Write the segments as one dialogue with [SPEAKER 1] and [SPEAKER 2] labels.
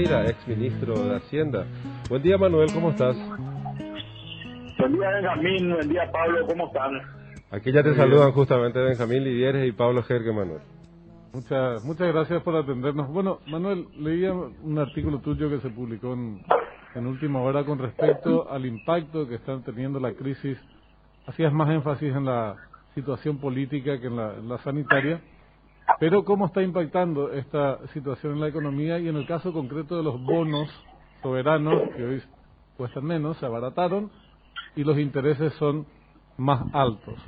[SPEAKER 1] Ferreira, ex ministro de Hacienda. Buen día, Manuel, ¿cómo estás?
[SPEAKER 2] Buen día, Benjamín. Buen día, Pablo. ¿Cómo están?
[SPEAKER 1] Aquí ya te saludan justamente Benjamín Lidieres y Pablo Jerque, Manuel.
[SPEAKER 3] Muchas, muchas gracias por atendernos. Bueno, Manuel, leía un artículo tuyo que se publicó en, en última hora con respecto al impacto que están teniendo la crisis. Hacías más énfasis en la situación política que en la, sanitaria. Pero ¿cómo está impactando esta situación en la economía y en el caso concreto de los bonos soberanos, que hoy cuestan menos, se abarataron y los intereses son más altos?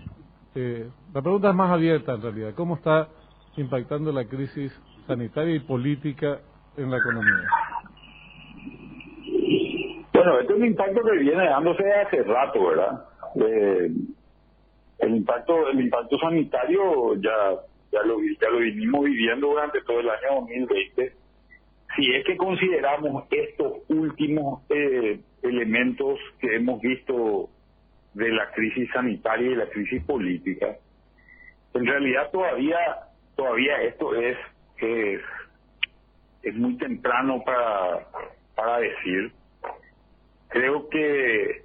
[SPEAKER 3] Eh, la pregunta es más abierta en realidad. ¿Cómo está impactando la crisis sanitaria y política en la economía?
[SPEAKER 2] Bueno, este es un impacto que viene dándose hace rato, ¿verdad? Eh, el impacto el impacto sanitario ya ya lo ya lo vinimos viviendo durante todo el año 2020 si es que consideramos estos últimos eh, elementos que hemos visto de la crisis sanitaria y la crisis política en realidad todavía todavía esto es es, es muy temprano para para decir creo que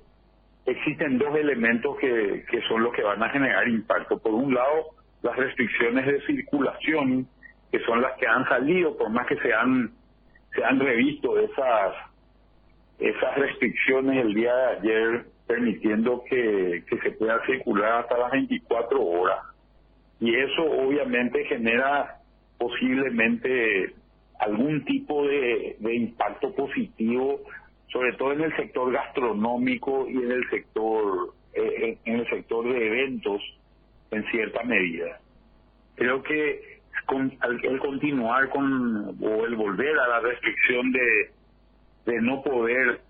[SPEAKER 2] existen dos elementos que, que son los que van a generar impacto. Por un lado, las restricciones de circulación, que son las que han salido, por más que se han, se han revisto esas, esas restricciones el día de ayer, permitiendo que, que se pueda circular hasta las 24 horas. Y eso obviamente genera posiblemente algún tipo de, de impacto positivo sobre todo en el sector gastronómico y en el sector eh, en el sector de eventos en cierta medida. Creo que con, el continuar con o el volver a la restricción de de no poder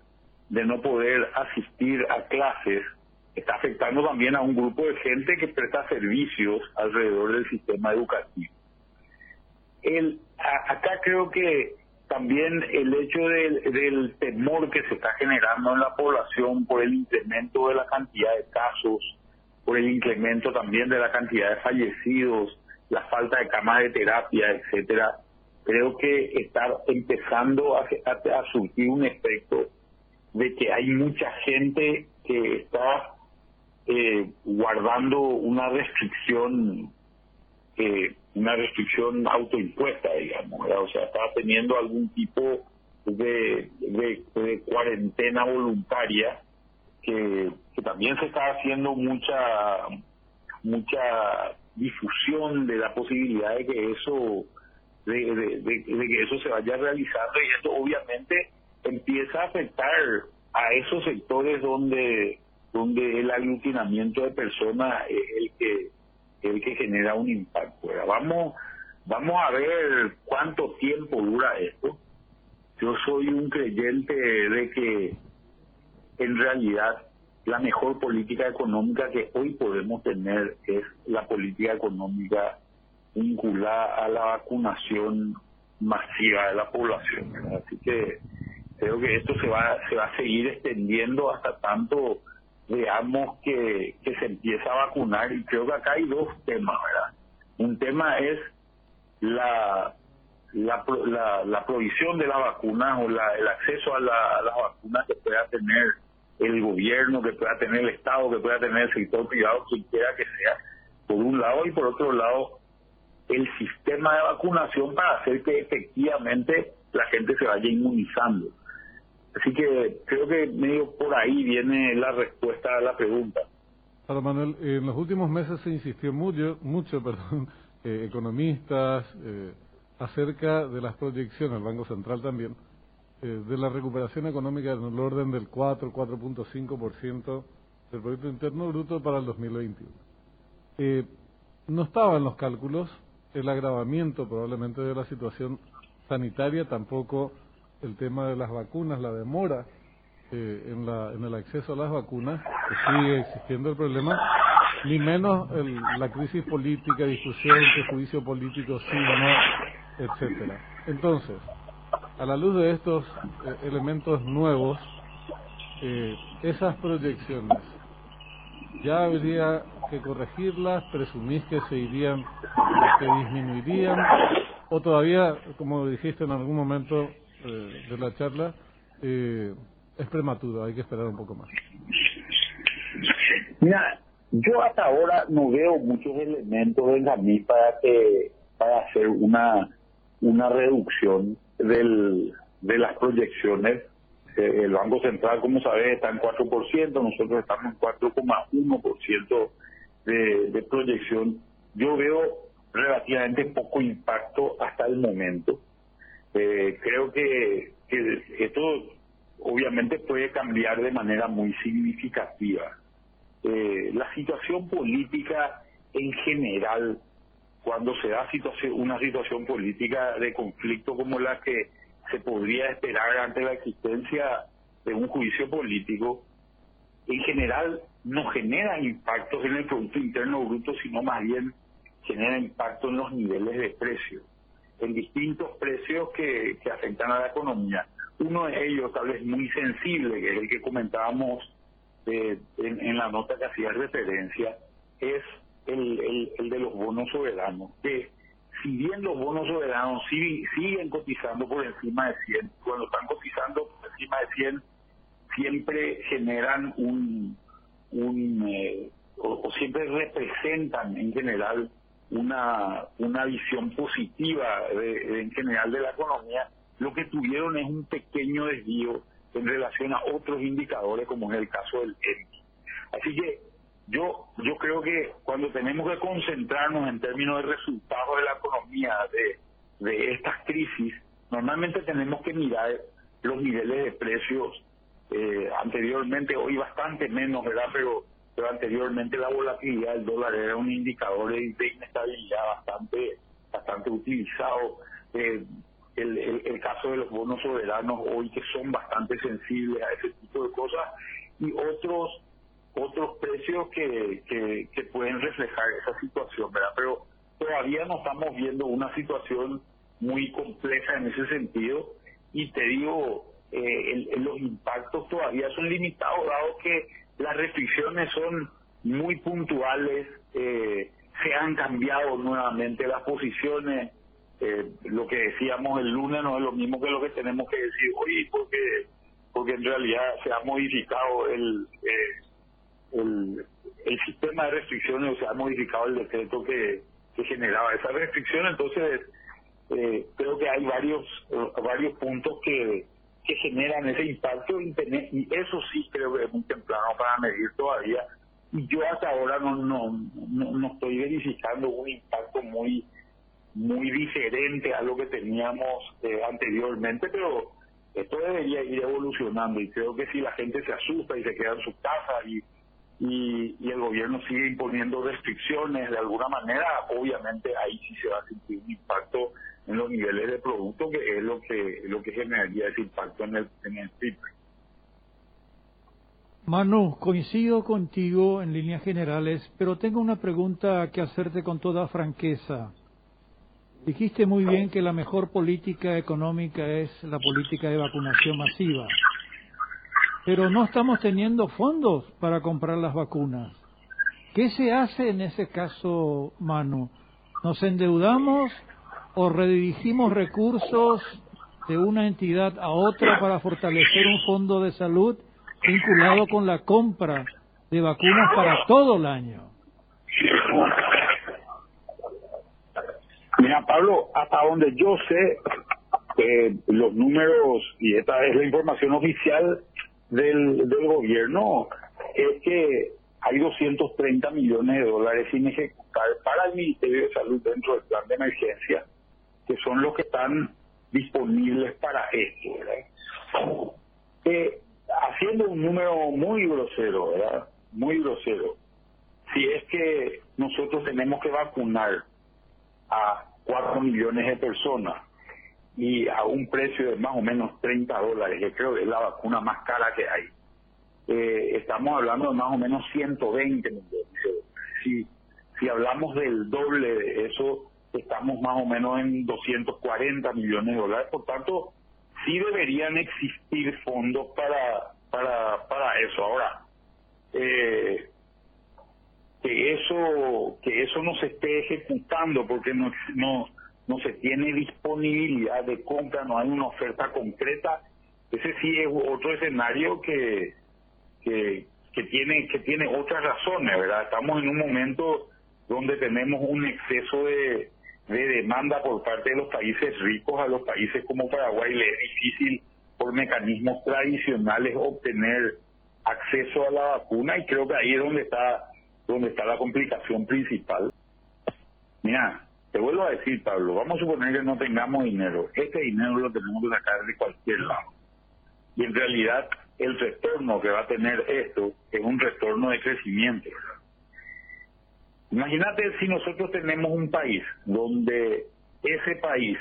[SPEAKER 2] de no poder asistir a clases está afectando también a un grupo de gente que presta servicios alrededor del sistema educativo. El, acá creo que también el hecho del, temor que se está generando en la población por el incremento de la cantidad de casos, por el incremento también de la cantidad de fallecidos, la falta de camas de terapia, etcétera, creo que está empezando a, a, surgir un efecto de que hay mucha gente que está eh, guardando una restricción eh, una restricción autoimpuesta, digamos, o sea, estaba teniendo algún tipo de, cuarentena voluntaria que, también se está haciendo mucha mucha difusión de la posibilidad de que eso de, de, que eso se vaya realizando y esto obviamente empieza a afectar a esos sectores donde donde el aglutinamiento de personas es el que el que genera un impacto. Vamos, vamos a ver cuánto tiempo dura esto. Yo soy un creyente de que en realidad la mejor política económica que hoy podemos tener es la política económica vinculada a la vacunación masiva de la población. Así que creo que esto se va se va a seguir extendiendo hasta tanto veamos que, que se empieza a vacunar y creo que acá hay dos temas, ¿verdad? Un tema es la la, la, provisión de la vacuna o la, el acceso a, la, las vacunas que pueda tener el gobierno, que pueda tener el Estado, que pueda tener el sector privado, quien quiera que sea, por un lado, y por otro lado, el sistema de vacunación para hacer que efectivamente la gente se vaya inmunizando. Así que creo que medio por ahí viene la respuesta a la pregunta.
[SPEAKER 3] Ahora, Manuel, en los últimos meses se insistió mucho, mucho eh, economistas, eh, acerca de las proyecciones, el Banco Central también, eh, de la recuperación económica en el orden del 4, 4.5% del Producto Interno Bruto para el 2021. Eh, no estaba en los cálculos el agravamiento probablemente de la situación sanitaria, tampoco el tema de las vacunas, la demora eh, en, la, en el acceso a las vacunas, que sigue existiendo el problema, ni menos la crisis política, discusión, juicio político, sí o no, etcétera. Entonces, a la luz de estos eh, elementos nuevos, eh, esas proyecciones, ya habría que corregirlas, presumís que se irían, que disminuirían, o todavía, como dijiste en algún momento, eh, de la charla, eh, es prematuro, hay que esperar un poco más.
[SPEAKER 2] Mira, yo hasta ahora no veo muchos elementos, Benjamín, para que para hacer una una reducción del, de las proyecciones. Eh, el Banco Central, como sabes, está en 4%, nosotros estamos en 4,1% de, de proyección. Yo veo relativamente poco impacto hasta el momento. Eh, creo que, que esto obviamente puede cambiar de manera muy significativa. Eh, la situación política en general cuando se da situación, una situación política de conflicto como la que se podría esperar ante la existencia de un juicio político, en general no genera impactos en el Producto Interno Bruto, sino más bien genera impacto en los niveles de precios, en distintos precios que, que afectan a la economía. Uno de ellos, tal vez muy sensible, que es el que comentábamos eh, en, en la nota que hacía referencia, es el, el, de los bonos soberanos, que si bien los bonos soberanos siguen cotizando por encima de 100, cuando están cotizando por encima de 100, siempre generan un, un eh, o, siempre representan en general una, una visión positiva en general de la economía, lo que tuvieron es un pequeño desvío en relación a otros indicadores como es el caso del ENI. Así que yo, yo creo que cuando tenemos que concentrarnos en términos de resultados de la economía de, de estas crisis, normalmente tenemos que mirar los niveles de precios eh, anteriormente, hoy bastante menos, ¿verdad? Pero, pero anteriormente la volatilidad del dólar era un indicador de, inestabilidad bastante, bastante utilizado. Eh, el, el, el, caso de los bonos soberanos hoy que son bastante sensibles a ese tipo de cosas y otros otros precios que, que, pueden reflejar esa situación, ¿verdad? Pero todavía no estamos viendo una situación muy compleja en ese sentido y te digo, eh, los impactos todavía son limitados, dado que las restricciones son muy puntuales, eh, se han cambiado nuevamente las posiciones, eh, lo que decíamos el lunes no es lo mismo que lo que tenemos que decir hoy, porque porque en realidad se ha modificado el el, el sistema de restricciones, o sea, ha modificado el decreto que, que generaba esa restricción, entonces eh, creo que hay varios eh, varios puntos que, que generan ese impacto y, y eso sí creo que es muy temprano para medir todavía. Y yo hasta ahora no no no, estoy verificando un impacto muy muy diferente a lo que teníamos eh, anteriormente pero esto debería ir evolucionando y creo que si la gente se asusta y se queda en su casa y y, el gobierno sigue imponiendo restricciones de alguna manera, obviamente ahí sí se va a sentir un impacto en los niveles de producto, que es lo que lo que generaría ese impacto en el, en el PIB.
[SPEAKER 4] Manu, coincido contigo en líneas generales, pero tengo una pregunta que hacerte con toda franqueza. Dijiste muy bien que la mejor política económica es la política de vacunación masiva pero no estamos teniendo fondos para comprar las vacunas. ¿Qué se hace en ese caso, Manu? ¿Nos endeudamos o redirigimos recursos de una entidad a otra para fortalecer un fondo de salud vinculado con la compra de vacunas para todo el año?
[SPEAKER 2] Mira, Pablo, hasta donde yo sé, eh, los números, y esta es la información oficial, del, del gobierno es que hay 230 millones de dólares sin ejecutar para el Ministerio de Salud dentro del plan de emergencia, que son los que están disponibles para esto. Eh, haciendo un número muy grosero, ¿verdad? Muy grosero. Si es que nosotros tenemos que vacunar a 4 millones de personas y a un precio de más o menos 30 dólares, que creo que es la vacuna más cara que hay. Eh, estamos hablando de más o menos 120 millones. Si, si hablamos del doble de eso, estamos más o menos en 240 millones de dólares. Por tanto, sí deberían existir fondos para, para, para eso. Ahora, eh, que eso que eso no se esté ejecutando porque no, no no se tiene disponibilidad de compra, no hay una oferta concreta, ese sí es otro escenario que, que, que tiene que tiene otras razones, ¿verdad? Estamos en un momento donde tenemos un exceso de, de demanda por parte de los países ricos a los países como Paraguay, le es difícil por mecanismos tradicionales obtener acceso a la vacuna y creo que ahí es donde está donde está la complicación principal. Mira, te vuelvo a decir, Pablo, vamos a suponer que no tengamos dinero. Este dinero lo tenemos que sacar de cualquier lado. Y en realidad el retorno que va a tener esto es un retorno de crecimiento. Imagínate si nosotros tenemos un país donde ese país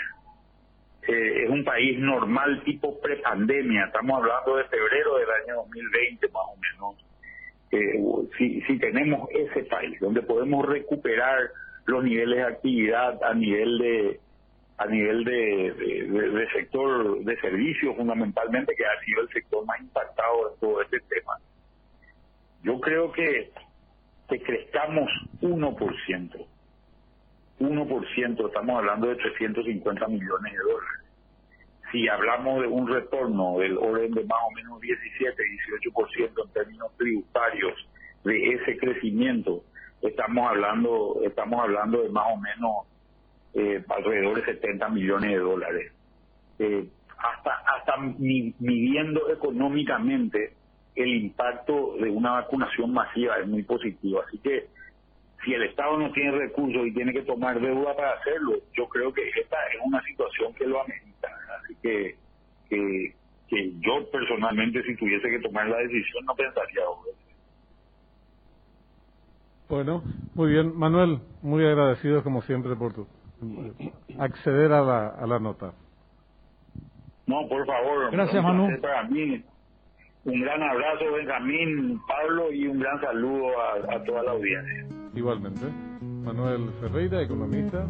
[SPEAKER 2] eh, es un país normal tipo prepandemia, estamos hablando de febrero del año 2020 más o menos, eh, si, si tenemos ese país donde podemos recuperar los niveles de actividad a nivel de a nivel de, sector de servicios fundamentalmente que ha sido el sector más impactado de todo este tema yo creo que que crezcamos 1%. 1%, estamos hablando de 350 millones de dólares. Si hablamos de un retorno del orden de más o menos 17, 18% en términos tributarios de ese crecimiento, estamos hablando estamos hablando de más o menos eh, alrededor de 70 millones de dólares. Eh, hasta hasta midiendo económicamente el impacto de una vacunación masiva es muy positivo. Así que si el Estado no tiene recursos y tiene que tomar deuda para hacerlo, yo creo que esta es una situación que lo amerita. Así que, que, que yo personalmente, si tuviese que tomar la decisión, no pensaría
[SPEAKER 3] Bueno, muy bien. Manuel, muy agradecido como siempre por tu acceder a la, a la nota.
[SPEAKER 2] No, por favor.
[SPEAKER 4] Gracias, Manu.
[SPEAKER 2] Para mí, un gran abrazo, Benjamín, Pablo, y un gran saludo a, a toda la audiencia.
[SPEAKER 3] Igualmente. Manuel Ferreira, economista.